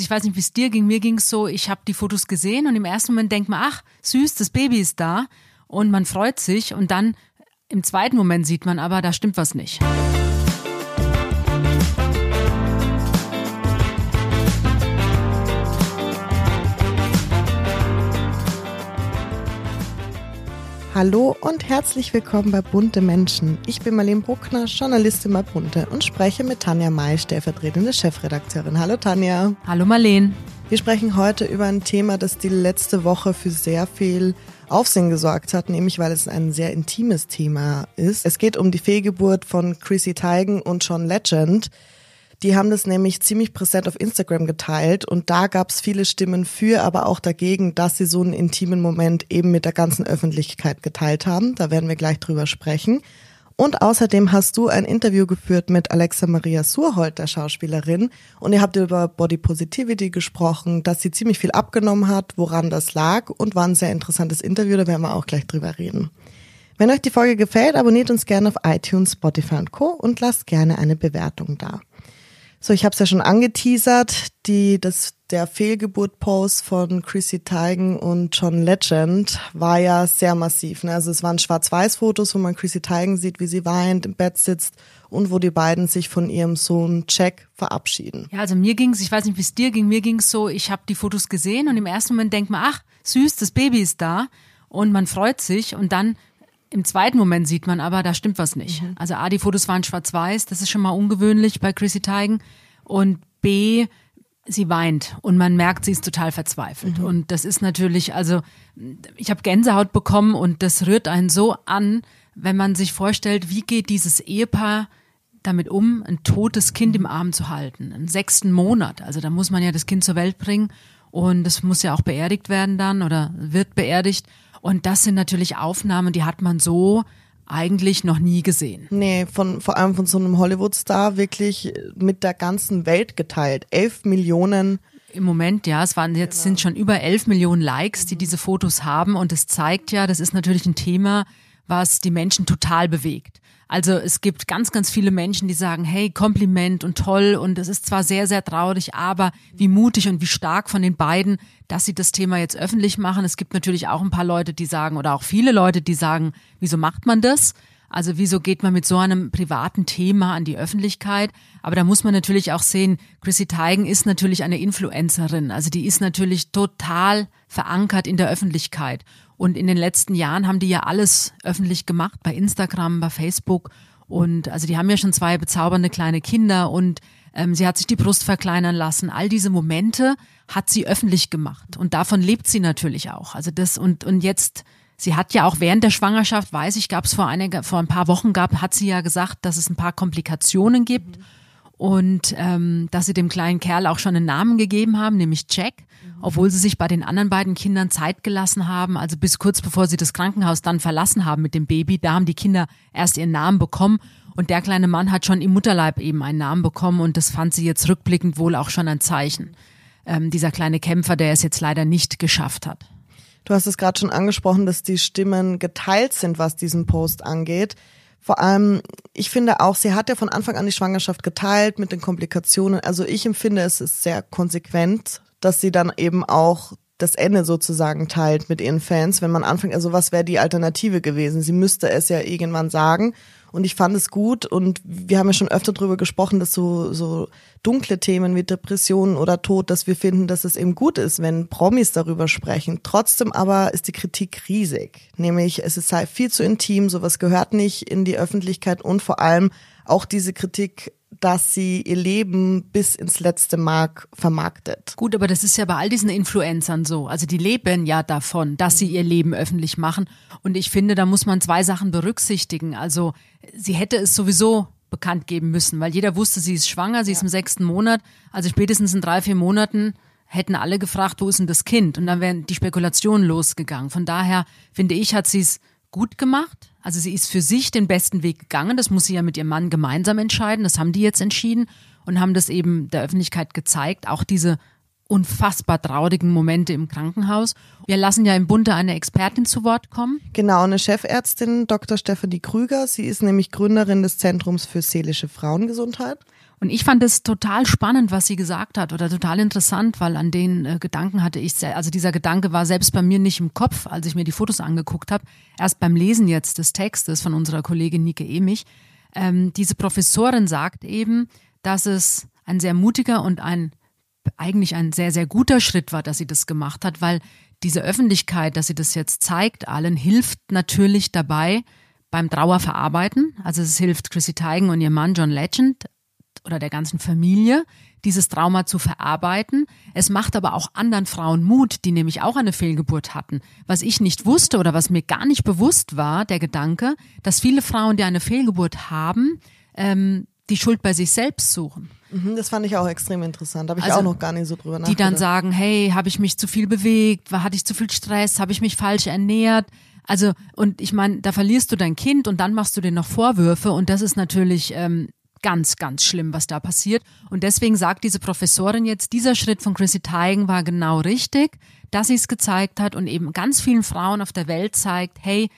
Ich weiß nicht, wie es dir ging. Mir ging es so, ich habe die Fotos gesehen und im ersten Moment denkt man, ach, süß, das Baby ist da und man freut sich und dann im zweiten Moment sieht man aber, da stimmt was nicht. Hallo und herzlich willkommen bei Bunte Menschen. Ich bin Marlene Bruckner, Journalistin bei Bunte und spreche mit Tanja May, stellvertretende Chefredakteurin. Hallo Tanja. Hallo Marlene. Wir sprechen heute über ein Thema, das die letzte Woche für sehr viel Aufsehen gesorgt hat, nämlich weil es ein sehr intimes Thema ist. Es geht um die Fehlgeburt von Chrissy Teigen und John Legend. Die haben das nämlich ziemlich präsent auf Instagram geteilt und da gab es viele Stimmen für, aber auch dagegen, dass sie so einen intimen Moment eben mit der ganzen Öffentlichkeit geteilt haben. Da werden wir gleich drüber sprechen. Und außerdem hast du ein Interview geführt mit Alexa Maria Surhold, der Schauspielerin. Und ihr habt über Body Positivity gesprochen, dass sie ziemlich viel abgenommen hat, woran das lag und war ein sehr interessantes Interview, da werden wir auch gleich drüber reden. Wenn euch die Folge gefällt, abonniert uns gerne auf iTunes, Spotify und Co. und lasst gerne eine Bewertung da. So, ich habe es ja schon angeteasert, die, das, der Fehlgeburt-Post von Chrissy Teigen und John Legend war ja sehr massiv. Ne? Also es waren Schwarz-Weiß-Fotos, wo man Chrissy Teigen sieht, wie sie weint, im Bett sitzt und wo die beiden sich von ihrem Sohn Jack verabschieden. Ja, also mir ging's, ich weiß nicht, wie es dir ging, mir ging's so, ich habe die Fotos gesehen und im ersten Moment denkt man, ach, süß, das Baby ist da und man freut sich und dann im zweiten Moment sieht man aber, da stimmt was nicht. Mhm. Also A, die Fotos waren schwarz-weiß, das ist schon mal ungewöhnlich bei Chrissy Teigen. Und B, sie weint und man merkt, sie ist total verzweifelt. Mhm. Und das ist natürlich, also ich habe Gänsehaut bekommen und das rührt einen so an, wenn man sich vorstellt, wie geht dieses Ehepaar damit um, ein totes Kind im Arm zu halten, einen sechsten Monat. Also da muss man ja das Kind zur Welt bringen und das muss ja auch beerdigt werden dann oder wird beerdigt. Und das sind natürlich Aufnahmen, die hat man so eigentlich noch nie gesehen. Nee, von, vor allem von so einem Hollywood-Star wirklich mit der ganzen Welt geteilt. Elf Millionen. Im Moment, ja, es waren jetzt genau. sind schon über elf Millionen Likes, die diese Fotos haben. Und es zeigt ja, das ist natürlich ein Thema, was die Menschen total bewegt. Also es gibt ganz, ganz viele Menschen, die sagen, hey, Kompliment und toll und es ist zwar sehr, sehr traurig, aber wie mutig und wie stark von den beiden, dass sie das Thema jetzt öffentlich machen. Es gibt natürlich auch ein paar Leute, die sagen oder auch viele Leute, die sagen, wieso macht man das? Also wieso geht man mit so einem privaten Thema an die Öffentlichkeit? Aber da muss man natürlich auch sehen, Chrissy Teigen ist natürlich eine Influencerin. Also die ist natürlich total verankert in der Öffentlichkeit. Und in den letzten Jahren haben die ja alles öffentlich gemacht, bei Instagram, bei Facebook. Und also die haben ja schon zwei bezaubernde kleine Kinder und ähm, sie hat sich die Brust verkleinern lassen. All diese Momente hat sie öffentlich gemacht. Und davon lebt sie natürlich auch. Also das und, und jetzt, sie hat ja auch während der Schwangerschaft, weiß ich, gab es vor, vor ein paar Wochen gab, hat sie ja gesagt, dass es ein paar Komplikationen gibt. Mhm und ähm, dass sie dem kleinen Kerl auch schon einen Namen gegeben haben, nämlich Jack, mhm. obwohl sie sich bei den anderen beiden Kindern Zeit gelassen haben, also bis kurz bevor sie das Krankenhaus dann verlassen haben mit dem Baby, da haben die Kinder erst ihren Namen bekommen und der kleine Mann hat schon im Mutterleib eben einen Namen bekommen und das fand sie jetzt rückblickend wohl auch schon ein Zeichen. Ähm, dieser kleine Kämpfer, der es jetzt leider nicht geschafft hat. Du hast es gerade schon angesprochen, dass die Stimmen geteilt sind, was diesen Post angeht. Vor allem, ich finde auch, sie hat ja von Anfang an die Schwangerschaft geteilt mit den Komplikationen. Also ich empfinde, es ist sehr konsequent, dass sie dann eben auch das Ende sozusagen teilt mit ihren Fans, wenn man anfängt, also was wäre die Alternative gewesen? Sie müsste es ja irgendwann sagen und ich fand es gut und wir haben ja schon öfter darüber gesprochen, dass so, so dunkle Themen wie Depressionen oder Tod, dass wir finden, dass es eben gut ist, wenn Promis darüber sprechen. Trotzdem aber ist die Kritik riesig. Nämlich, es ist halt viel zu intim, sowas gehört nicht in die Öffentlichkeit und vor allem auch diese Kritik dass sie ihr Leben bis ins letzte Mark vermarktet. Gut, aber das ist ja bei all diesen Influencern so. Also die leben ja davon, dass sie ihr Leben öffentlich machen. Und ich finde, da muss man zwei Sachen berücksichtigen. Also sie hätte es sowieso bekannt geben müssen, weil jeder wusste, sie ist schwanger, sie ja. ist im sechsten Monat. Also spätestens in drei, vier Monaten hätten alle gefragt, wo ist denn das Kind? Und dann wären die Spekulationen losgegangen. Von daher finde ich, hat sie es gut gemacht. Also sie ist für sich den besten Weg gegangen. Das muss sie ja mit ihrem Mann gemeinsam entscheiden. Das haben die jetzt entschieden und haben das eben der Öffentlichkeit gezeigt. Auch diese unfassbar traurigen Momente im Krankenhaus. Wir lassen ja im Bunde eine Expertin zu Wort kommen. Genau, eine Chefärztin, Dr. Stephanie Krüger. Sie ist nämlich Gründerin des Zentrums für seelische Frauengesundheit. Und ich fand es total spannend, was sie gesagt hat oder total interessant, weil an den äh, Gedanken hatte ich, also dieser Gedanke war selbst bei mir nicht im Kopf, als ich mir die Fotos angeguckt habe. Erst beim Lesen jetzt des Textes von unserer Kollegin Nike Emich. Ähm, diese Professorin sagt eben, dass es ein sehr mutiger und ein eigentlich ein sehr, sehr guter Schritt war, dass sie das gemacht hat, weil diese Öffentlichkeit, dass sie das jetzt zeigt, allen hilft natürlich dabei beim Trauerverarbeiten. Also es hilft Chrissy Teigen und ihr Mann John Legend oder der ganzen Familie, dieses Trauma zu verarbeiten. Es macht aber auch anderen Frauen Mut, die nämlich auch eine Fehlgeburt hatten. Was ich nicht wusste oder was mir gar nicht bewusst war, der Gedanke, dass viele Frauen, die eine Fehlgeburt haben, ähm, die Schuld bei sich selbst suchen. Mhm, das fand ich auch extrem interessant. Habe ich also, auch noch gar nicht so drüber nachgedacht. Die dann sagen, hey, habe ich mich zu viel bewegt? Hatte ich zu viel Stress? Habe ich mich falsch ernährt? Also, und ich meine, da verlierst du dein Kind und dann machst du dir noch Vorwürfe und das ist natürlich ähm, ganz, ganz schlimm, was da passiert. Und deswegen sagt diese Professorin jetzt, dieser Schritt von Chrissy Teigen war genau richtig, dass sie es gezeigt hat und eben ganz vielen Frauen auf der Welt zeigt, hey,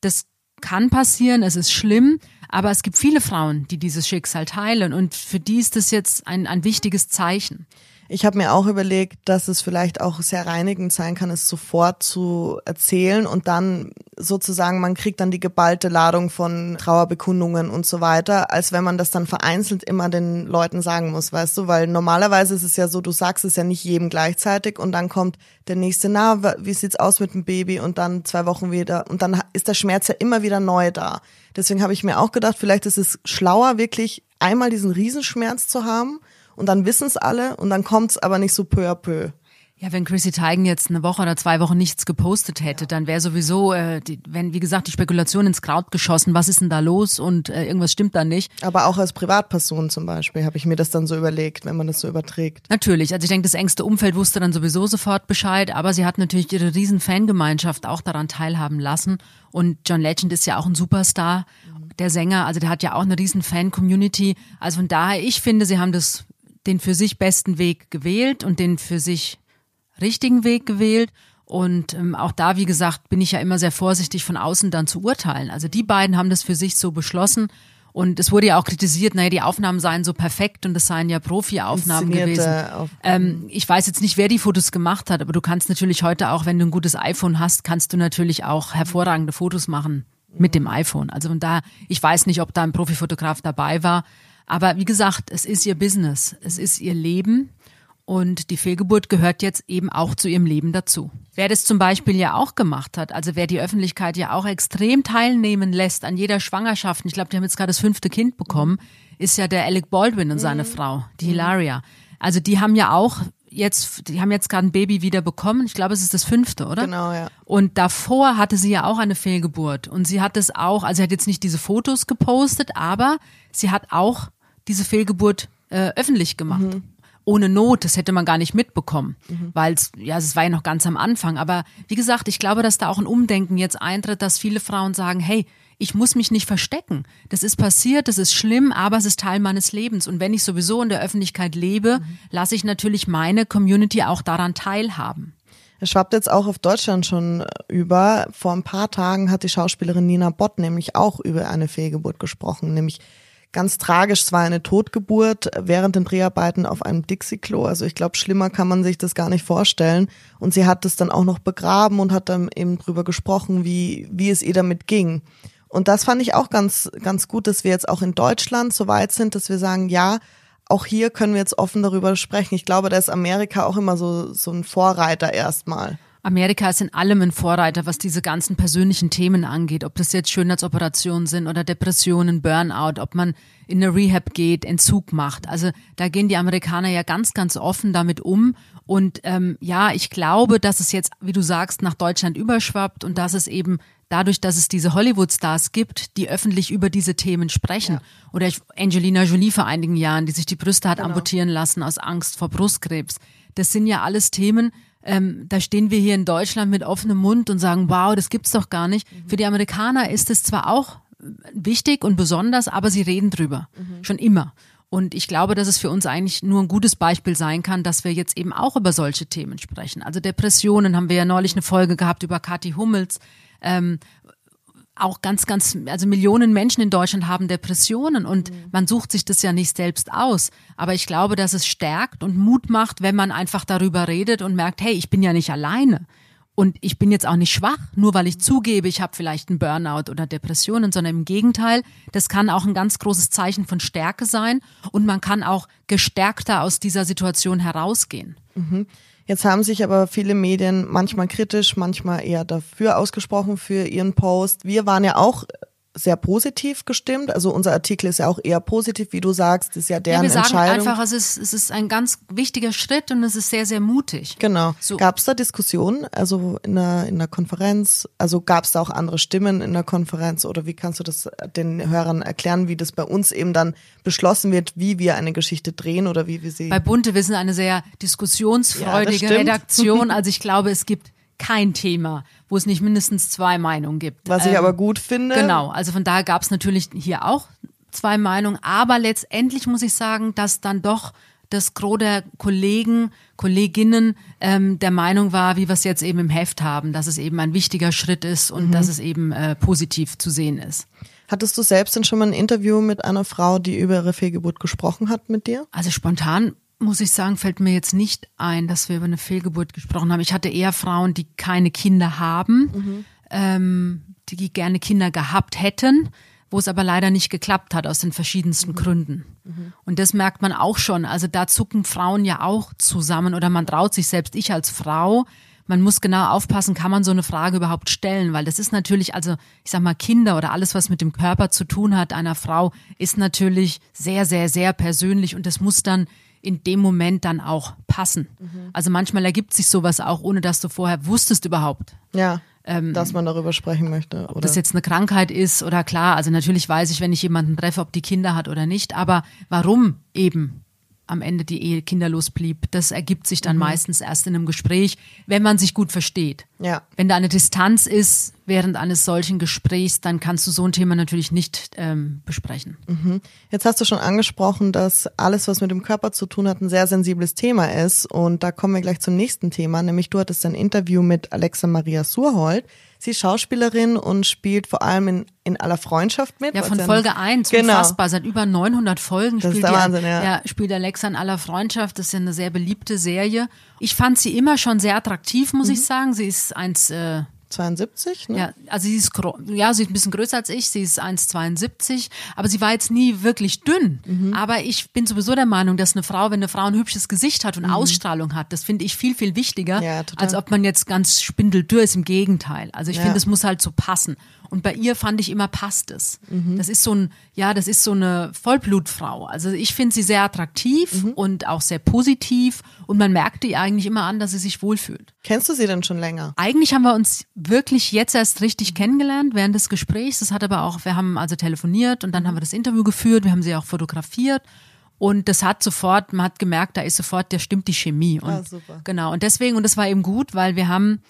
das kann passieren, es ist schlimm, aber es gibt viele Frauen, die dieses Schicksal teilen und für die ist das jetzt ein, ein wichtiges Zeichen. Ich habe mir auch überlegt, dass es vielleicht auch sehr reinigend sein kann, es sofort zu erzählen und dann sozusagen, man kriegt dann die geballte Ladung von Trauerbekundungen und so weiter, als wenn man das dann vereinzelt immer den Leuten sagen muss, weißt du, weil normalerweise ist es ja so, du sagst es ja nicht jedem gleichzeitig und dann kommt der nächste, na, wie sieht's aus mit dem Baby und dann zwei Wochen wieder und dann ist der Schmerz ja immer wieder neu da. Deswegen habe ich mir auch gedacht, vielleicht ist es schlauer, wirklich einmal diesen Riesenschmerz zu haben und dann wissen es alle und dann kommt es aber nicht so peu à peu. Ja, wenn Chrissy Teigen jetzt eine Woche oder zwei Wochen nichts gepostet hätte, ja. dann wäre sowieso, äh, die, wenn wie gesagt die Spekulation ins Kraut geschossen, was ist denn da los und äh, irgendwas stimmt da nicht. Aber auch als Privatperson zum Beispiel habe ich mir das dann so überlegt, wenn man das so überträgt. Natürlich, also ich denke, das engste Umfeld wusste dann sowieso sofort Bescheid, aber sie hat natürlich ihre riesen Fangemeinschaft auch daran teilhaben lassen und John Legend ist ja auch ein Superstar, mhm. der Sänger, also der hat ja auch eine riesen Fan-Community. Also von daher, ich finde, sie haben das den für sich besten Weg gewählt und den für sich richtigen Weg gewählt. Und ähm, auch da, wie gesagt, bin ich ja immer sehr vorsichtig von außen dann zu urteilen. Also die beiden haben das für sich so beschlossen. Und es wurde ja auch kritisiert, naja, die Aufnahmen seien so perfekt und es seien ja Profi-Aufnahmen gewesen. Ähm, ich weiß jetzt nicht, wer die Fotos gemacht hat, aber du kannst natürlich heute auch, wenn du ein gutes iPhone hast, kannst du natürlich auch hervorragende Fotos machen mit dem iPhone. Also und da, ich weiß nicht, ob da ein Profifotograf dabei war, aber wie gesagt, es ist ihr Business, es ist ihr Leben und die Fehlgeburt gehört jetzt eben auch zu ihrem Leben dazu. Wer das zum Beispiel ja auch gemacht hat, also wer die Öffentlichkeit ja auch extrem teilnehmen lässt an jeder Schwangerschaft, ich glaube, die haben jetzt gerade das fünfte Kind bekommen, ist ja der Alec Baldwin und seine mhm. Frau, die mhm. Hilaria. Also die haben ja auch jetzt, die haben jetzt gerade ein Baby wieder bekommen. Ich glaube, es ist das fünfte, oder? Genau, ja. Und davor hatte sie ja auch eine Fehlgeburt. Und sie hat es auch, also sie hat jetzt nicht diese Fotos gepostet, aber sie hat auch diese Fehlgeburt äh, öffentlich gemacht. Mhm. Ohne Not, das hätte man gar nicht mitbekommen, mhm. weil es, ja, es war ja noch ganz am Anfang. Aber wie gesagt, ich glaube, dass da auch ein Umdenken jetzt eintritt, dass viele Frauen sagen, hey, ich muss mich nicht verstecken. Das ist passiert, das ist schlimm, aber es ist Teil meines Lebens. Und wenn ich sowieso in der Öffentlichkeit lebe, mhm. lasse ich natürlich meine Community auch daran teilhaben. Es schwappt jetzt auch auf Deutschland schon über. Vor ein paar Tagen hat die Schauspielerin Nina Bott nämlich auch über eine Fehlgeburt gesprochen, nämlich Ganz tragisch, es war eine Totgeburt während den Dreharbeiten auf einem Dixie-Klo. Also ich glaube, schlimmer kann man sich das gar nicht vorstellen. Und sie hat es dann auch noch begraben und hat dann eben drüber gesprochen, wie, wie es ihr damit ging. Und das fand ich auch ganz, ganz gut, dass wir jetzt auch in Deutschland so weit sind, dass wir sagen, ja, auch hier können wir jetzt offen darüber sprechen. Ich glaube, da ist Amerika auch immer so, so ein Vorreiter erstmal. Amerika ist in allem ein Vorreiter, was diese ganzen persönlichen Themen angeht, ob das jetzt Schönheitsoperationen sind oder Depressionen, Burnout, ob man in eine Rehab geht, Entzug macht. Also da gehen die Amerikaner ja ganz, ganz offen damit um. Und ähm, ja, ich glaube, dass es jetzt, wie du sagst, nach Deutschland überschwappt und dass es eben dadurch, dass es diese Hollywood-Stars gibt, die öffentlich über diese Themen sprechen. Ja. Oder Angelina Jolie vor einigen Jahren, die sich die Brüste hat genau. amputieren lassen aus Angst vor Brustkrebs. Das sind ja alles Themen, ähm, da stehen wir hier in Deutschland mit offenem Mund und sagen, wow, das gibt's doch gar nicht. Mhm. Für die Amerikaner ist es zwar auch wichtig und besonders, aber sie reden drüber. Mhm. Schon immer. Und ich glaube, dass es für uns eigentlich nur ein gutes Beispiel sein kann, dass wir jetzt eben auch über solche Themen sprechen. Also Depressionen haben wir ja neulich eine Folge gehabt über Kathi Hummels. Ähm, auch ganz, ganz, also Millionen Menschen in Deutschland haben Depressionen und mhm. man sucht sich das ja nicht selbst aus. Aber ich glaube, dass es stärkt und Mut macht, wenn man einfach darüber redet und merkt, hey, ich bin ja nicht alleine. Und ich bin jetzt auch nicht schwach, nur weil ich zugebe, ich habe vielleicht einen Burnout oder Depressionen, sondern im Gegenteil, das kann auch ein ganz großes Zeichen von Stärke sein und man kann auch gestärkter aus dieser Situation herausgehen. Mhm. Jetzt haben sich aber viele Medien manchmal kritisch, manchmal eher dafür ausgesprochen für ihren Post. Wir waren ja auch sehr positiv gestimmt. Also unser Artikel ist ja auch eher positiv, wie du sagst, ist ja deren ja, wir sagen Entscheidung. einfach, es ist, es ist ein ganz wichtiger Schritt und es ist sehr, sehr mutig. Genau. So. Gab es da Diskussionen, also in der, in der Konferenz? Also gab es da auch andere Stimmen in der Konferenz oder wie kannst du das den Hörern erklären, wie das bei uns eben dann beschlossen wird, wie wir eine Geschichte drehen oder wie wir sie. Bei Bunte, wir sind eine sehr diskussionsfreudige ja, Redaktion. Also ich glaube, es gibt kein Thema, wo es nicht mindestens zwei Meinungen gibt. Was ich ähm, aber gut finde. Genau, also von daher gab es natürlich hier auch zwei Meinungen, aber letztendlich muss ich sagen, dass dann doch das Gros der Kollegen, Kolleginnen ähm, der Meinung war, wie wir es jetzt eben im Heft haben, dass es eben ein wichtiger Schritt ist und mhm. dass es eben äh, positiv zu sehen ist. Hattest du selbst denn schon mal ein Interview mit einer Frau, die über ihre Fehlgeburt gesprochen hat mit dir? Also spontan muss ich sagen, fällt mir jetzt nicht ein, dass wir über eine Fehlgeburt gesprochen haben. Ich hatte eher Frauen, die keine Kinder haben, mhm. ähm, die gerne Kinder gehabt hätten, wo es aber leider nicht geklappt hat aus den verschiedensten mhm. Gründen. Mhm. Und das merkt man auch schon. Also da zucken Frauen ja auch zusammen oder man traut sich selbst, ich als Frau, man muss genau aufpassen, kann man so eine Frage überhaupt stellen, weil das ist natürlich, also ich sag mal, Kinder oder alles, was mit dem Körper zu tun hat einer Frau, ist natürlich sehr, sehr, sehr persönlich und das muss dann in dem Moment dann auch passen. Mhm. Also manchmal ergibt sich sowas auch, ohne dass du vorher wusstest überhaupt. Ja. Ähm, dass man darüber sprechen möchte. Oder? Ob das jetzt eine Krankheit ist oder klar, also natürlich weiß ich, wenn ich jemanden treffe, ob die Kinder hat oder nicht, aber warum eben am Ende die Ehe kinderlos blieb. Das ergibt sich dann mhm. meistens erst in einem Gespräch, wenn man sich gut versteht. Ja. Wenn da eine Distanz ist während eines solchen Gesprächs, dann kannst du so ein Thema natürlich nicht ähm, besprechen. Mhm. Jetzt hast du schon angesprochen, dass alles, was mit dem Körper zu tun hat, ein sehr sensibles Thema ist. Und da kommen wir gleich zum nächsten Thema, nämlich du hattest ein Interview mit Alexa Maria Surhold. Sie ist Schauspielerin und spielt vor allem in, in aller Freundschaft mit. Ja, von Folge 1, genau. unfassbar. Seit über 900 Folgen das spielt, ist der Wahnsinn, ja. ja, spielt Alexa in aller Freundschaft. Das ist ja eine sehr beliebte Serie. Ich fand sie immer schon sehr attraktiv, muss mhm. ich sagen. Sie ist eins... Äh, 72, ne? Ja, also sie ist, ja, sie ist ein bisschen größer als ich, sie ist 1,72, aber sie war jetzt nie wirklich dünn. Mhm. Aber ich bin sowieso der Meinung, dass eine Frau, wenn eine Frau ein hübsches Gesicht hat und mhm. Ausstrahlung hat, das finde ich viel, viel wichtiger, ja, als ob man jetzt ganz spindeldürr ist, im Gegenteil. Also ich ja. finde, es muss halt so passen. Und bei ihr fand ich immer, passt es. Mhm. Das ist so ein, ja, das ist so eine Vollblutfrau. Also ich finde sie sehr attraktiv mhm. und auch sehr positiv. Und man merkte ihr eigentlich immer an, dass sie sich wohlfühlt. Kennst du sie denn schon länger? Eigentlich haben wir uns wirklich jetzt erst richtig kennengelernt während des Gesprächs. Das hat aber auch, wir haben also telefoniert und dann haben wir das Interview geführt. Wir haben sie auch fotografiert. Und das hat sofort, man hat gemerkt, da ist sofort, da stimmt die Chemie. Und, ah, super. Genau. Und deswegen, und das war eben gut, weil wir haben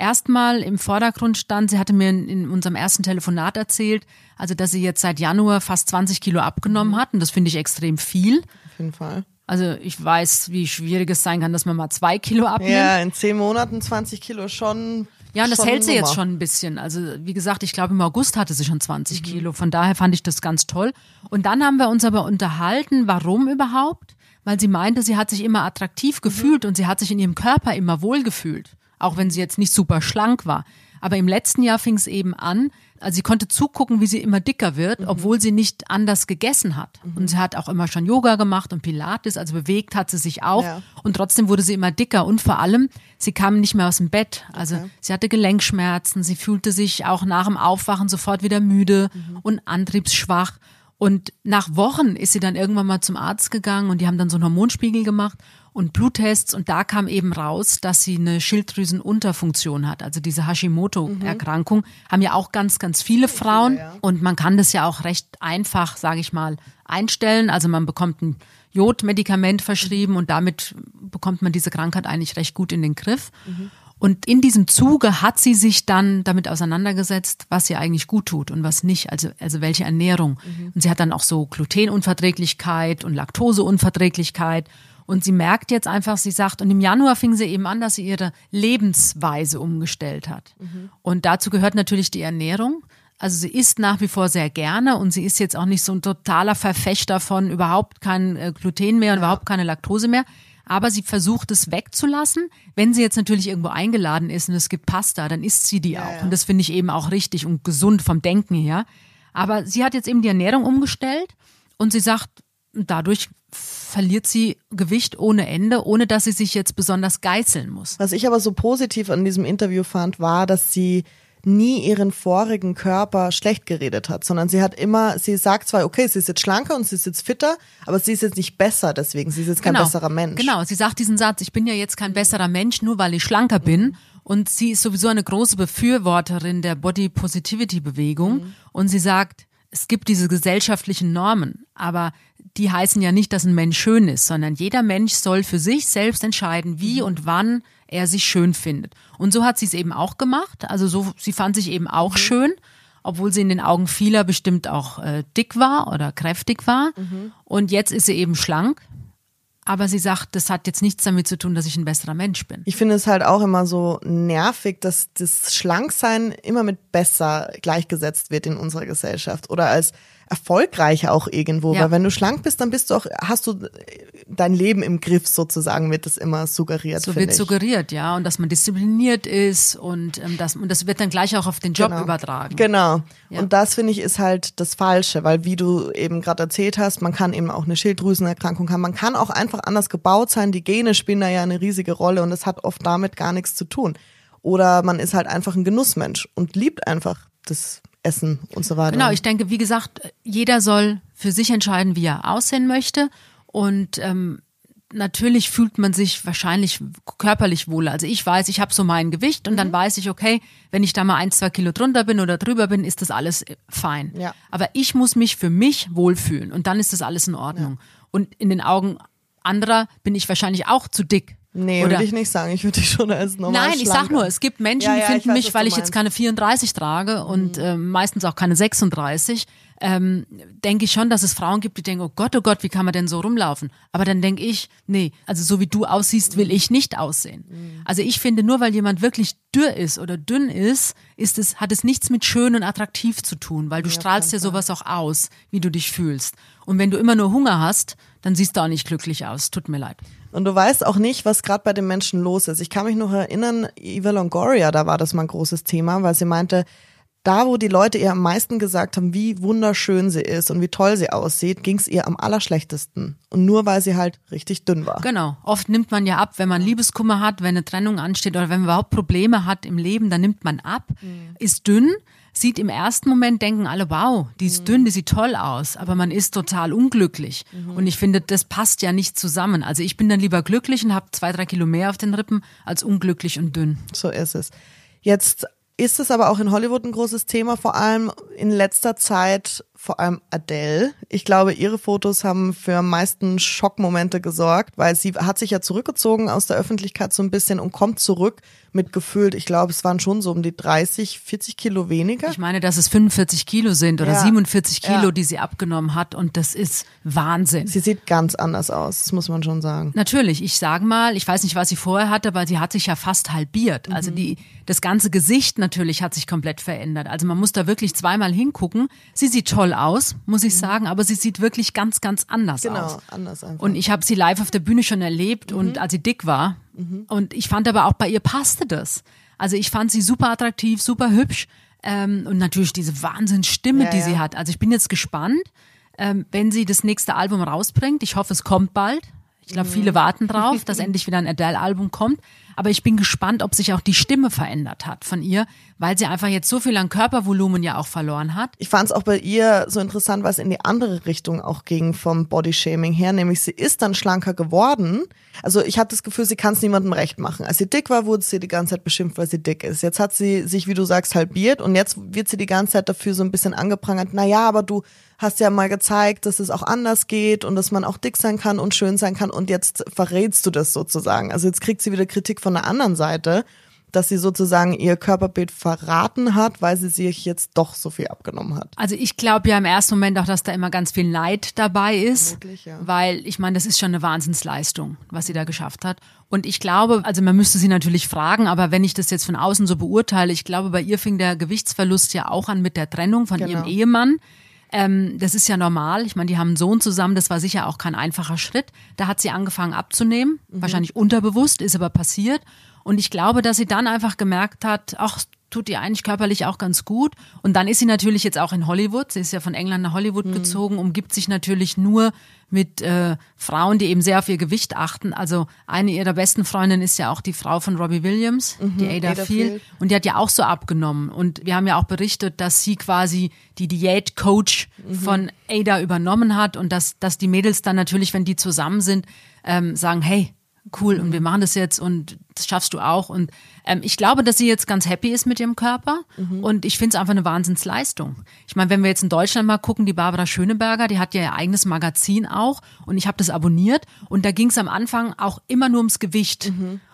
erstmal im Vordergrund stand, sie hatte mir in, in, unserem ersten Telefonat erzählt, also dass sie jetzt seit Januar fast 20 Kilo abgenommen hat und das finde ich extrem viel. Auf jeden Fall. Also ich weiß, wie schwierig es sein kann, dass man mal zwei Kilo abnimmt. Ja, in zehn Monaten 20 Kilo schon. Ja, und das hält sie jetzt schon ein bisschen. Also wie gesagt, ich glaube im August hatte sie schon 20 mhm. Kilo. Von daher fand ich das ganz toll. Und dann haben wir uns aber unterhalten, warum überhaupt? Weil sie meinte, sie hat sich immer attraktiv mhm. gefühlt mhm. und sie hat sich in ihrem Körper immer wohl gefühlt auch wenn sie jetzt nicht super schlank war. Aber im letzten Jahr fing es eben an, also sie konnte zugucken, wie sie immer dicker wird, mhm. obwohl sie nicht anders gegessen hat. Mhm. Und sie hat auch immer schon Yoga gemacht und Pilates, also bewegt hat sie sich auch. Ja. Und trotzdem wurde sie immer dicker. Und vor allem, sie kam nicht mehr aus dem Bett. Also okay. sie hatte Gelenkschmerzen, sie fühlte sich auch nach dem Aufwachen sofort wieder müde mhm. und antriebsschwach. Und nach Wochen ist sie dann irgendwann mal zum Arzt gegangen und die haben dann so einen Hormonspiegel gemacht und Bluttests und da kam eben raus, dass sie eine Schilddrüsenunterfunktion hat. Also diese Hashimoto-Erkrankung mhm. haben ja auch ganz, ganz viele Frauen und man kann das ja auch recht einfach, sage ich mal, einstellen. Also man bekommt ein Jodmedikament verschrieben und damit bekommt man diese Krankheit eigentlich recht gut in den Griff. Mhm. Und in diesem Zuge hat sie sich dann damit auseinandergesetzt, was ihr eigentlich gut tut und was nicht, also, also welche Ernährung. Mhm. Und sie hat dann auch so Glutenunverträglichkeit und Laktoseunverträglichkeit und sie merkt jetzt einfach, sie sagt, und im Januar fing sie eben an, dass sie ihre Lebensweise umgestellt hat. Mhm. Und dazu gehört natürlich die Ernährung. Also sie isst nach wie vor sehr gerne und sie ist jetzt auch nicht so ein totaler Verfechter von überhaupt kein äh, Gluten mehr und ja. überhaupt keine Laktose mehr. Aber sie versucht es wegzulassen. Wenn sie jetzt natürlich irgendwo eingeladen ist und es gibt Pasta, dann isst sie die ja, auch. Ja. Und das finde ich eben auch richtig und gesund vom Denken her. Aber sie hat jetzt eben die Ernährung umgestellt und sie sagt, dadurch verliert sie Gewicht ohne Ende, ohne dass sie sich jetzt besonders geißeln muss. Was ich aber so positiv an diesem Interview fand, war, dass sie nie ihren vorigen Körper schlecht geredet hat, sondern sie hat immer, sie sagt zwar, okay, sie ist jetzt schlanker und sie ist jetzt fitter, aber sie ist jetzt nicht besser deswegen, sie ist jetzt kein genau, besserer Mensch. Genau, sie sagt diesen Satz, ich bin ja jetzt kein besserer Mensch, nur weil ich schlanker bin. Und sie ist sowieso eine große Befürworterin der Body Positivity Bewegung. Mhm. Und sie sagt, es gibt diese gesellschaftlichen Normen, aber die heißen ja nicht, dass ein Mensch schön ist, sondern jeder Mensch soll für sich selbst entscheiden, wie mhm. und wann er sich schön findet. Und so hat sie es eben auch gemacht. Also so, sie fand sich eben auch mhm. schön, obwohl sie in den Augen vieler bestimmt auch äh, dick war oder kräftig war. Mhm. Und jetzt ist sie eben schlank. Aber sie sagt, das hat jetzt nichts damit zu tun, dass ich ein besserer Mensch bin. Ich finde es halt auch immer so nervig, dass das Schlanksein immer mit besser gleichgesetzt wird in unserer Gesellschaft oder als erfolgreicher auch irgendwo, ja. weil wenn du schlank bist, dann bist du auch, hast du dein Leben im Griff sozusagen, wird das immer suggeriert. So wird ich. suggeriert, ja, und dass man diszipliniert ist und ähm, das, und das wird dann gleich auch auf den Job genau. übertragen. Genau. Ja. Und das finde ich ist halt das Falsche, weil wie du eben gerade erzählt hast, man kann eben auch eine Schilddrüsenerkrankung haben, man kann auch einfach anders gebaut sein, die Gene spielen da ja eine riesige Rolle und das hat oft damit gar nichts zu tun. Oder man ist halt einfach ein Genussmensch und liebt einfach das Essen und so weiter. Genau, ich denke, wie gesagt, jeder soll für sich entscheiden, wie er aussehen möchte. Und ähm, natürlich fühlt man sich wahrscheinlich körperlich wohler. Also ich weiß, ich habe so mein Gewicht und mhm. dann weiß ich, okay, wenn ich da mal ein, zwei Kilo drunter bin oder drüber bin, ist das alles fein. Ja. Aber ich muss mich für mich wohlfühlen und dann ist das alles in Ordnung. Ja. Und in den Augen anderer bin ich wahrscheinlich auch zu dick. Nee, würde ich nicht sagen. Ich würde dich schon als normal Nein, ich sag nur, es gibt Menschen, ja, die ja, finden weiß, mich, weil ich jetzt keine 34 trage und mhm. äh, meistens auch keine 36, ähm, denke ich schon, dass es Frauen gibt, die denken, oh Gott, oh Gott, wie kann man denn so rumlaufen? Aber dann denke ich, nee, also so wie du aussiehst, will ich nicht aussehen. Mhm. Also ich finde, nur weil jemand wirklich dürr ist oder dünn ist, ist es, hat es nichts mit schön und attraktiv zu tun, weil du ja, strahlst ja sowas auch aus, wie du dich fühlst. Und wenn du immer nur Hunger hast, dann siehst du auch nicht glücklich aus. Tut mir leid. Und du weißt auch nicht, was gerade bei den Menschen los ist. Ich kann mich noch erinnern, Eva Longoria, da war das mal ein großes Thema, weil sie meinte, da, wo die Leute ihr am meisten gesagt haben, wie wunderschön sie ist und wie toll sie aussieht, ging es ihr am allerschlechtesten. Und nur weil sie halt richtig dünn war. Genau. Oft nimmt man ja ab, wenn man Liebeskummer hat, wenn eine Trennung ansteht oder wenn man überhaupt Probleme hat im Leben, dann nimmt man ab, mhm. ist dünn sieht im ersten Moment, denken alle, wow, die ist mhm. dünn, die sieht toll aus, aber man ist total unglücklich. Mhm. Und ich finde, das passt ja nicht zusammen. Also ich bin dann lieber glücklich und habe zwei, drei Kilo mehr auf den Rippen als unglücklich und dünn. So ist es. Jetzt ist es aber auch in Hollywood ein großes Thema, vor allem in letzter Zeit vor allem Adele. Ich glaube, ihre Fotos haben für am meisten Schockmomente gesorgt, weil sie hat sich ja zurückgezogen aus der Öffentlichkeit so ein bisschen und kommt zurück mit gefühlt, ich glaube, es waren schon so um die 30, 40 Kilo weniger. Ich meine, dass es 45 Kilo sind oder ja. 47 Kilo, ja. die sie abgenommen hat und das ist Wahnsinn. Sie sieht ganz anders aus, das muss man schon sagen. Natürlich, ich sage mal, ich weiß nicht, was sie vorher hatte, aber sie hat sich ja fast halbiert. Mhm. Also die, das ganze Gesicht natürlich hat sich komplett verändert. Also man muss da wirklich zweimal hingucken. Sie sieht toll toll aus, muss ich mhm. sagen, aber sie sieht wirklich ganz, ganz anders genau, aus. Genau, anders einfach. Und ich habe sie live auf der Bühne schon erlebt mhm. und als sie dick war. Mhm. Und ich fand aber auch bei ihr passte das. Also ich fand sie super attraktiv, super hübsch ähm, und natürlich diese Wahnsinnsstimme, ja, die ja. sie hat. Also ich bin jetzt gespannt, ähm, wenn sie das nächste Album rausbringt. Ich hoffe, es kommt bald. Ich glaube, viele mhm. warten drauf, dass endlich wieder ein Adele-Album kommt. Aber ich bin gespannt, ob sich auch die Stimme verändert hat von ihr, weil sie einfach jetzt so viel an Körpervolumen ja auch verloren hat. Ich fand es auch bei ihr so interessant, was in die andere Richtung auch ging vom Bodyshaming her, nämlich sie ist dann schlanker geworden. Also ich hatte das Gefühl, sie kann es niemandem recht machen. Als sie dick war, wurde sie die ganze Zeit beschimpft, weil sie dick ist. Jetzt hat sie sich, wie du sagst, halbiert und jetzt wird sie die ganze Zeit dafür so ein bisschen angeprangert. Na ja, aber du hast ja mal gezeigt, dass es auch anders geht und dass man auch dick sein kann und schön sein kann und jetzt verrätst du das sozusagen. Also jetzt kriegt sie wieder Kritik von der anderen Seite, dass sie sozusagen ihr Körperbild verraten hat, weil sie sich jetzt doch so viel abgenommen hat. Also ich glaube ja im ersten Moment auch, dass da immer ganz viel Neid dabei ist, Wirklich, ja. weil ich meine, das ist schon eine Wahnsinnsleistung, was sie da geschafft hat. Und ich glaube, also man müsste sie natürlich fragen, aber wenn ich das jetzt von außen so beurteile, ich glaube, bei ihr fing der Gewichtsverlust ja auch an mit der Trennung von Genau. ihrem Ehemann. Ähm, das ist ja normal. Ich meine, die haben einen Sohn zusammen, das war sicher auch kein einfacher Schritt. Da hat sie angefangen abzunehmen, wahrscheinlich unterbewusst, ist aber passiert. Und ich glaube, dass sie dann einfach gemerkt hat, ach, tut ihr eigentlich körperlich auch ganz gut. Und dann ist sie natürlich jetzt auch in Hollywood. Sie ist ja von England nach Hollywood gezogen, umgibt sich natürlich nur mit äh, Frauen, die eben sehr auf ihr Gewicht achten. Also eine ihrer besten Freundinnen ist ja auch die Frau von Robbie Williams, die Ada, Ada Field. Field. Und die hat ja auch so abgenommen. Und wir haben ja auch berichtet, dass sie quasi die Diät-Coach von Ada übernommen hat und dass, dass die Mädels dann natürlich, wenn die zusammen sind, ähm, sagen, hey, cool, und wir machen das jetzt und das schaffst du auch. Und ähm, ich glaube, dass sie jetzt ganz happy ist mit ihrem Körper und ich finde es einfach eine Wahnsinnsleistung. Ich meine, wenn wir jetzt in Deutschland mal gucken, die Barbara Schöneberger, die hat ja ihr eigenes Magazin auch und ich habe das abonniert und da ging es am Anfang auch immer nur ums Gewicht.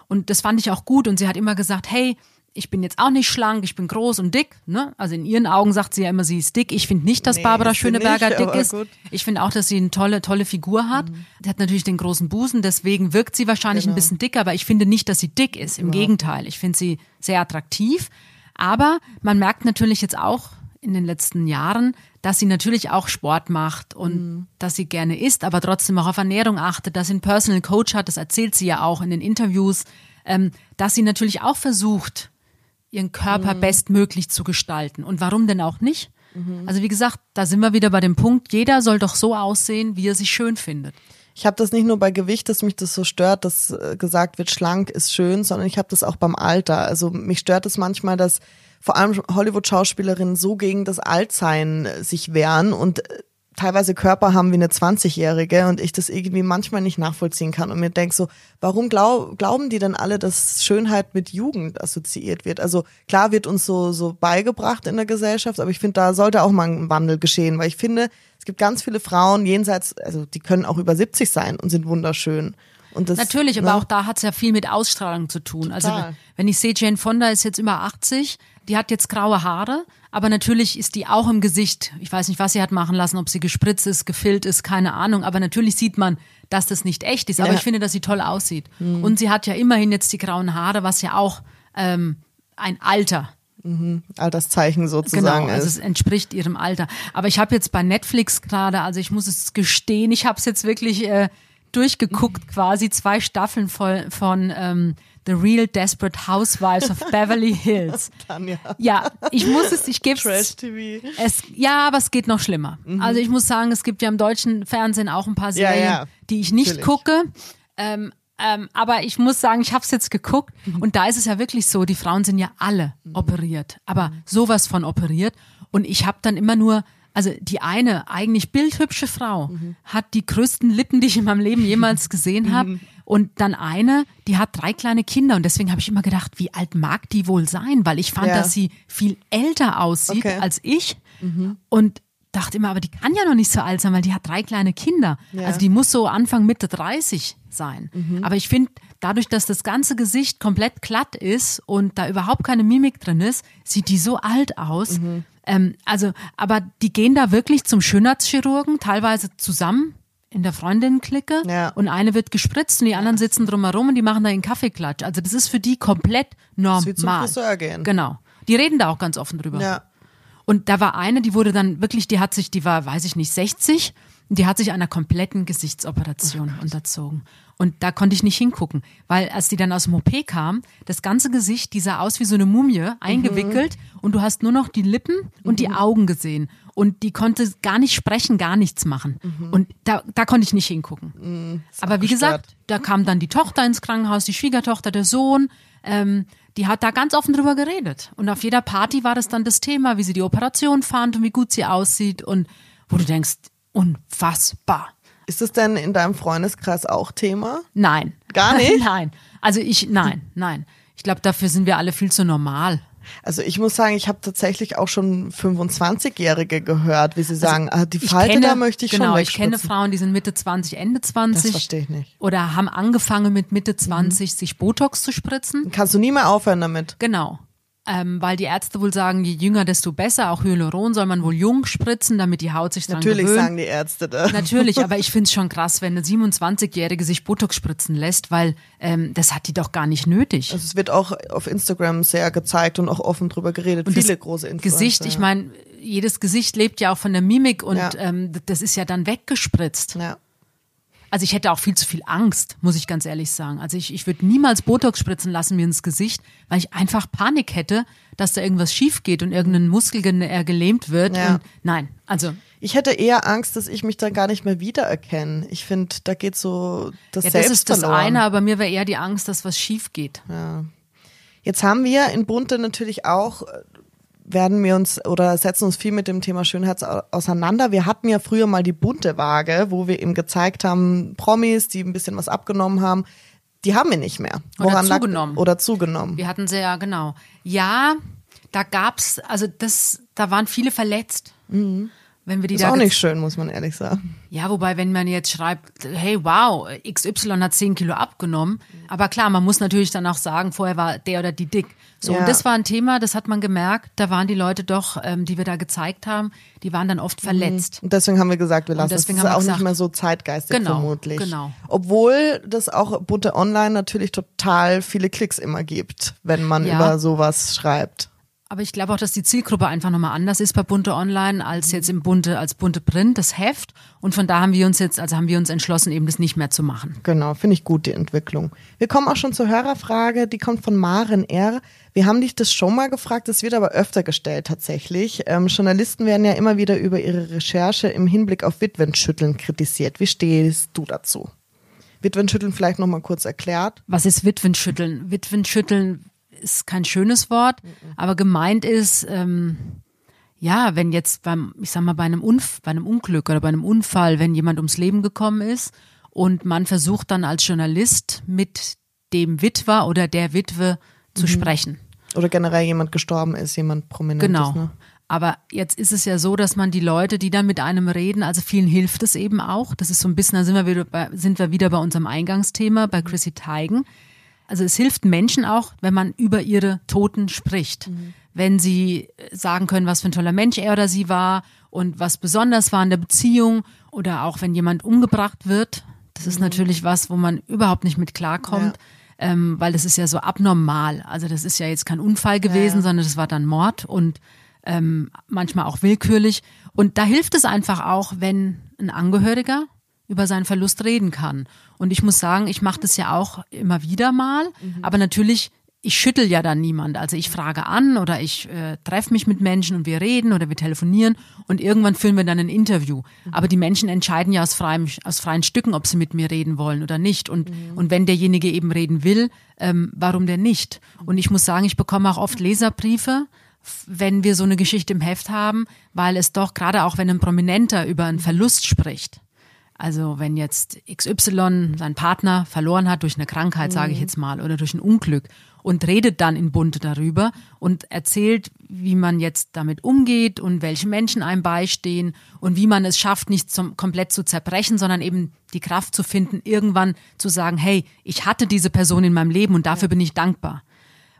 Und das fand ich auch gut und sie hat immer gesagt, hey, ich bin jetzt auch nicht schlank, ich bin groß und dick. Ne? Also in ihren Augen sagt sie ja immer, sie ist dick. Ich finde nicht, dass Nee, Barbara Schöneberger nicht, dick ist. gut. Ich finde auch, dass sie eine tolle, tolle Figur hat. Die hat natürlich den großen Busen, deswegen wirkt sie wahrscheinlich ein Genau. bisschen dicker, aber ich finde nicht, dass sie dick ist. Im Gegenteil, ich finde sie sehr attraktiv. Aber man merkt natürlich jetzt auch in den letzten Jahren, dass sie natürlich auch Sport macht und Mhm. dass sie gerne isst, aber trotzdem auch auf Ernährung achtet, dass sie einen Personal Coach hat, das erzählt sie ja auch in den Interviews, ähm, dass sie natürlich auch versucht, ihren Körper Mhm. bestmöglich zu gestalten. Und warum denn auch nicht? Mhm. Also wie gesagt, da sind wir wieder bei dem Punkt, jeder soll doch so aussehen, wie er sich schön findet. Ich habe das nicht nur bei Gewicht, dass mich das so stört, dass äh, gesagt wird, schlank ist schön, sondern ich habe das auch beim Alter. Also mich stört es manchmal, dass vor allem Hollywood-Schauspielerinnen so gegen das Altsein äh, sich wehren und äh, teilweise Körper haben wie eine 20-Jährige und ich das irgendwie manchmal nicht nachvollziehen kann und mir denk so, warum glaub, glauben die denn alle, dass Schönheit mit Jugend assoziiert wird? Also klar wird uns so, so beigebracht in der Gesellschaft, aber ich finde, da sollte auch mal ein Wandel geschehen, weil ich finde, es gibt ganz viele Frauen jenseits, also die können auch über 70 sein und sind wunderschön. Und das, Natürlich, aber ne? auch da hat es ja viel mit Ausstrahlung zu tun. Also Total. wenn ich sehe, Jane Fonda ist jetzt über 80, die hat jetzt graue Haare, aber natürlich ist die auch im Gesicht. Ich weiß nicht, was sie hat machen lassen, ob sie gespritzt ist, gefüllt ist, keine Ahnung. Aber natürlich sieht man, dass das nicht echt ist. Aber Ja. Ich finde, dass sie toll aussieht. Und sie hat ja immerhin jetzt die grauen Haare, was ja auch ähm, ein Alter Alterszeichen sozusagen Genau, also ist. es entspricht ihrem Alter. Aber ich habe jetzt bei Netflix gerade, also ich muss es gestehen, ich habe es jetzt wirklich äh, durchgeguckt, quasi zwei Staffeln von, von ähm, The Real Desperate Housewives of Beverly Hills. Tanja. Ja, ich muss es, ich gebe es. Trash-TV. Es, ja, aber es geht noch schlimmer. Also ich muss sagen, es gibt ja im deutschen Fernsehen auch ein paar Mhm. Ja, Serien, ja. die ich nicht Natürlich. gucke. Ähm, ähm, aber ich muss sagen, ich habe es jetzt geguckt Mhm. und da ist es ja wirklich so, die Frauen sind ja alle operiert, aber sowas von operiert. Und ich habe dann immer nur, also die eine eigentlich bildhübsche Frau Mhm. hat die größten Lippen, die ich in meinem Leben jemals gesehen habe. Mhm. Und dann eine, die hat drei kleine Kinder und deswegen habe ich immer gedacht, wie alt mag die wohl sein? Weil ich fand, Ja. dass sie viel älter aussieht Okay. als ich. Und dachte immer, aber die kann ja noch nicht so alt sein, weil die hat drei kleine Kinder. Ja. Also die muss so Anfang Mitte 30 sein. Aber ich finde, dadurch, dass das ganze Gesicht komplett glatt ist und da überhaupt keine Mimik drin ist, sieht die so alt aus. Ähm, also, aber die gehen da wirklich zum Schönheitschirurgen, teilweise zusammen in der Freundinnenklicke Ja. und eine wird gespritzt und die anderen sitzen drumherum und die machen da einen Kaffeeklatsch. Also das ist für die komplett normal. wie zum Friseur gehen. Genau. Die reden da auch ganz offen drüber. Ja. Und da war eine, die wurde dann wirklich, die hat sich, die war, weiß ich nicht, 60, und die hat sich einer kompletten Gesichtsoperation unterzogen. Und da konnte ich nicht hingucken, weil als die dann aus dem OP kam, das ganze Gesicht, die sah aus wie so eine Mumie, eingewickelt und du hast nur noch die Lippen und die Augen gesehen. Und die konnte gar nicht sprechen, gar nichts machen. Und da, da konnte ich nicht hingucken. Aber wie gestört. gesagt, da kam dann die Tochter ins Krankenhaus, die Schwiegertochter, der Sohn. Ähm, die hat da ganz offen drüber geredet. Und auf jeder Party war das dann das Thema, wie sie die Operation fand und wie gut sie aussieht. Und wo du denkst, unfassbar. Ist es denn in deinem Freundeskreis auch Thema? Nein. Gar nicht? nein. Also ich, nein, nein. Ich glaube, dafür sind wir alle viel zu normal. Also ich muss sagen, ich habe tatsächlich auch schon 25-Jährige gehört, wie sie sagen, also, ah, die Falte kenne, da möchte ich genau, schon ich kenne Frauen, die sind Mitte 20, Ende 20. Das verstehe ich nicht. Oder haben angefangen mit Mitte 20 mhm. sich Botox zu spritzen. Kannst du nie mehr aufhören damit. Genau ähm, weil die Ärzte wohl sagen, je jünger, desto besser. Auch Hyaluron soll man wohl jung spritzen, damit die Haut sich dran Natürlich gewöhnt. sagen die Ärzte das. Natürlich, aber ich finde es schon krass, wenn eine 27-Jährige sich Botox spritzen lässt, weil ähm, das hat die doch gar nicht nötig. Also es wird auch auf Instagram sehr gezeigt und auch offen drüber geredet. Und Viele große Influencer. Gesicht, ich meine, jedes Gesicht lebt ja auch von der Mimik und ja. ähm, das ist ja dann weggespritzt. Ja. Also ich hätte auch viel zu viel Angst, muss ich ganz ehrlich sagen. Also ich, ich würde niemals Botox spritzen lassen mir ins Gesicht, weil ich einfach Panik hätte, dass da irgendwas schief geht und irgendein Muskel äh, gelähmt wird. Ja. Und nein, also ich hätte eher Angst, dass ich mich dann gar nicht mehr wiedererkenne. Ich finde, da geht so das ja, Selbst Das ist das verloren. eine, aber mir wäre eher die Angst, dass was schief geht. Ja. Jetzt haben wir in Bunte natürlich auch werden wir uns oder setzen uns viel mit dem Thema Schönheit auseinander. Wir hatten ja früher mal die bunte Waage, wo wir eben gezeigt haben, Promis, die ein bisschen was abgenommen haben, die haben wir nicht mehr. Woran oder zugenommen. Lag, oder zugenommen. Wir hatten sie ja, genau. Ja, da gab's, also das, da waren viele verletzt. Mhm. Wenn wir die ist da auch nicht schön, muss man ehrlich sagen. Ja, wobei, wenn man jetzt schreibt, hey, wow, XY hat 10 Kilo abgenommen. Aber klar, man muss natürlich dann auch sagen, vorher war der oder die dick. So, ja. und das war ein Thema, das hat man gemerkt, da waren die Leute doch, ähm, die wir da gezeigt haben, die waren dann oft mhm. verletzt. Und deswegen haben wir gesagt, wir lassen es. Das ist auch gesagt, nicht mehr so zeitgeistig genau, vermutlich. Genau. Obwohl das auch Bunte Online natürlich total viele Klicks immer gibt, wenn man ja. über sowas schreibt. Aber ich glaube auch, dass die Zielgruppe einfach nochmal anders ist bei Bunte Online als jetzt im Bunte, als Bunte Print, das Heft. Und von da haben wir uns jetzt, also haben wir uns entschlossen, eben das nicht mehr zu machen. Genau, finde ich gut, die Entwicklung. Wir kommen auch schon zur Hörerfrage, die kommt von Maren R. Wir haben dich das schon mal gefragt, das wird aber öfter gestellt tatsächlich. Ähm, Journalisten werden ja immer wieder über ihre Recherche im Hinblick auf Witwenschütteln kritisiert. Wie stehst du dazu? Witwenschütteln vielleicht nochmal kurz erklärt. Was ist Witwenschütteln? Witwenschütteln ist kein schönes Wort, mhm. aber gemeint ist, ähm, ja, wenn jetzt beim, ich sag mal, bei einem, Unf bei einem Unglück oder bei einem Unfall, wenn jemand ums Leben gekommen ist und man versucht dann als Journalist mit dem Witwer oder der Witwe zu mhm. sprechen. Oder generell jemand gestorben ist, jemand prominent genau. ist. Ne? Aber jetzt ist es ja so, dass man die Leute, die dann mit einem reden, also vielen hilft es eben auch. Das ist so ein bisschen, da sind wir wieder bei, sind wir wieder bei unserem Eingangsthema, bei Chrissy Teigen. Also es hilft Menschen auch, wenn man über ihre Toten spricht. Mhm. Wenn sie sagen können, was für ein toller Mensch er oder sie war und was besonders war in der Beziehung oder auch wenn jemand umgebracht wird. Das mhm. ist natürlich was, wo man überhaupt nicht mit klarkommt. Ja. Ähm, weil das ist ja so abnormal. Also das ist ja jetzt kein Unfall gewesen, ja. sondern das war dann Mord und ähm, manchmal auch willkürlich. Und da hilft es einfach auch, wenn ein Angehöriger über seinen Verlust reden kann. Und ich muss sagen, ich mache das ja auch immer wieder mal, mhm. aber natürlich ich schüttel ja dann niemand. Also ich frage an oder ich äh, treffe mich mit Menschen und wir reden oder wir telefonieren und irgendwann führen wir dann ein Interview. Mhm. Aber die Menschen entscheiden ja aus, freiem, aus freien Stücken, ob sie mit mir reden wollen oder nicht. Und, mhm. und wenn derjenige eben reden will, ähm, warum denn nicht? Und ich muss sagen, ich bekomme auch oft Leserbriefe, wenn wir so eine Geschichte im Heft haben, weil es doch gerade auch, wenn ein Prominenter über einen Verlust spricht, also wenn jetzt XY seinen Partner verloren hat durch eine Krankheit, sage ich mhm. jetzt mal, oder durch ein Unglück und redet dann in Bunte darüber und erzählt, wie man jetzt damit umgeht und welche Menschen einem beistehen und wie man es schafft, nicht zum, komplett zu zerbrechen, sondern eben die Kraft zu finden, irgendwann zu sagen, hey, ich hatte diese Person in meinem Leben und dafür bin ich dankbar.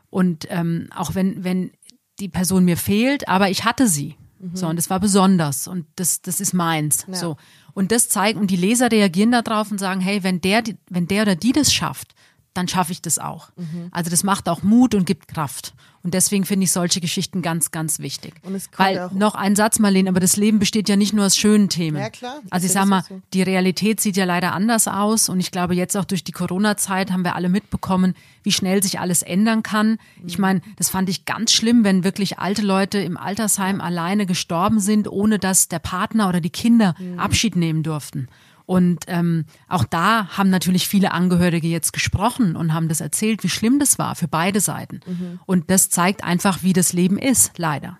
Und ähm, auch wenn, wenn die Person mir fehlt, aber ich hatte sie. Mhm. So, und das war besonders und das, das ist meins. Ja. So. Und das zeigt, und die Leser reagieren darauf und sagen, hey, wenn der, wenn der oder die das schafft, dann schaffe ich das auch. Mhm. Also das macht auch Mut und gibt Kraft. Und deswegen finde ich solche Geschichten ganz, ganz wichtig. Weil noch ein Satz, Marlene, aber das Leben besteht ja nicht nur aus schönen Themen. Ja, klar. Also ich sage mal, so. die Realität sieht ja leider anders aus. Und ich glaube, jetzt auch durch die Corona-Zeit haben wir alle mitbekommen, wie schnell sich alles ändern kann. Mhm. Ich meine, das fand ich ganz schlimm, wenn wirklich alte Leute im Altersheim alleine gestorben sind, ohne dass der Partner oder die Kinder mhm. Abschied nehmen durften. Und ähm, auch da haben natürlich viele Angehörige jetzt gesprochen und haben das erzählt, wie schlimm das war für beide Seiten. Mhm. Und das zeigt einfach, wie das Leben ist, leider.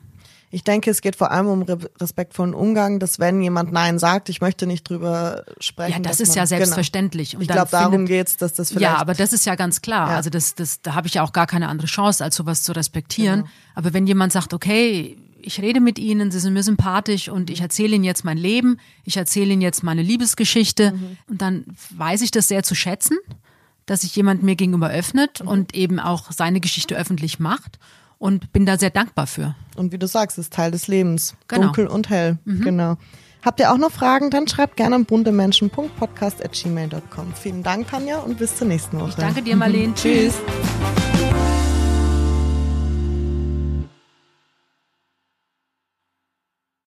Ich denke, es geht vor allem um re respektvollen Umgang, dass wenn jemand Nein sagt, ich möchte nicht drüber sprechen. Ja, das ist man, ja selbstverständlich. Genau. Und Ich glaube, darum findet- geht's, dass das vielleicht. Ja, aber das ist ja ganz klar. Ja. Also das, das, da habe ich ja auch gar keine andere Chance, als sowas zu respektieren. Genau. Aber wenn jemand sagt, okay, ich rede mit Ihnen, Sie sind mir sympathisch und ich erzähle Ihnen jetzt mein Leben, ich erzähle Ihnen jetzt meine Liebesgeschichte Mhm. und dann weiß ich das sehr zu schätzen, dass sich jemand mir gegenüber öffnet Mhm. und eben auch seine Geschichte öffentlich macht und bin da sehr dankbar für. Und wie du sagst, ist Teil des Lebens. Genau. Dunkel und hell. Genau. Habt ihr auch noch Fragen? Dann schreibt gerne an buntemenschen.podcast.gmail.com. Vielen Dank, Tanja, und bis zur nächsten Woche. Ich danke dir, Marlene. Tschüss.